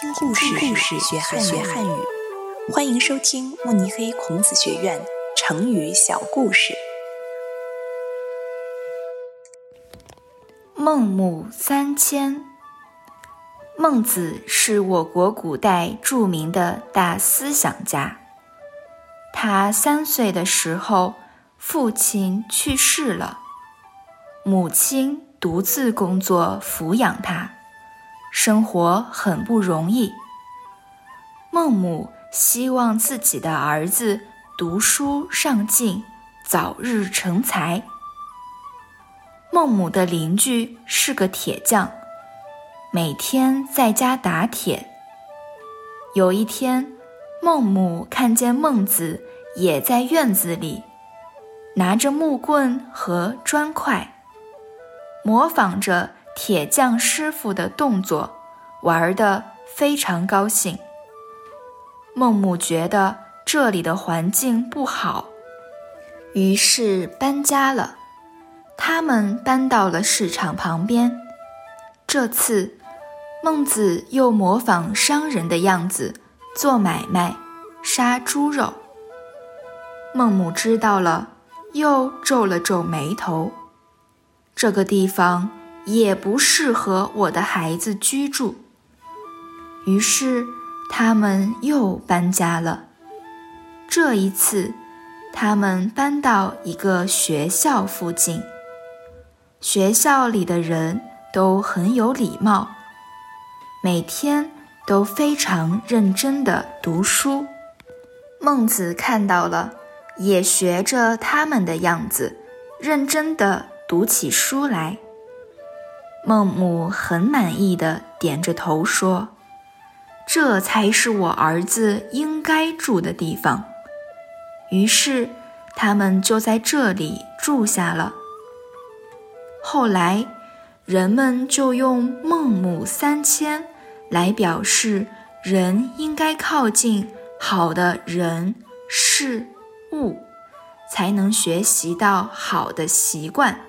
听故事，故事学汉学汉语。欢迎收听慕尼黑孔子学院成语小故事。孟母三迁。孟子是我国古代著名的大思想家。他三岁的时候，父亲去世了，母亲独自工作抚养他。生活很不容易。孟母希望自己的儿子读书上进，早日成才。孟母的邻居是个铁匠，每天在家打铁。有一天，孟母看见孟子也在院子里，拿着木棍和砖块，模仿着。铁匠师傅的动作，玩得非常高兴。孟母觉得这里的环境不好，于是搬家了。他们搬到了市场旁边。这次，孟子又模仿商人的样子做买卖，杀猪肉。孟母知道了，又皱了皱眉头。这个地方。也不适合我的孩子居住，于是他们又搬家了。这一次，他们搬到一个学校附近。学校里的人都很有礼貌，每天都非常认真地读书。孟子看到了，也学着他们的样子，认真地读起书来。孟母很满意的点着头说：“这才是我儿子应该住的地方。”于是，他们就在这里住下了。后来，人们就用“孟母三迁”来表示人应该靠近好的人事物，才能学习到好的习惯。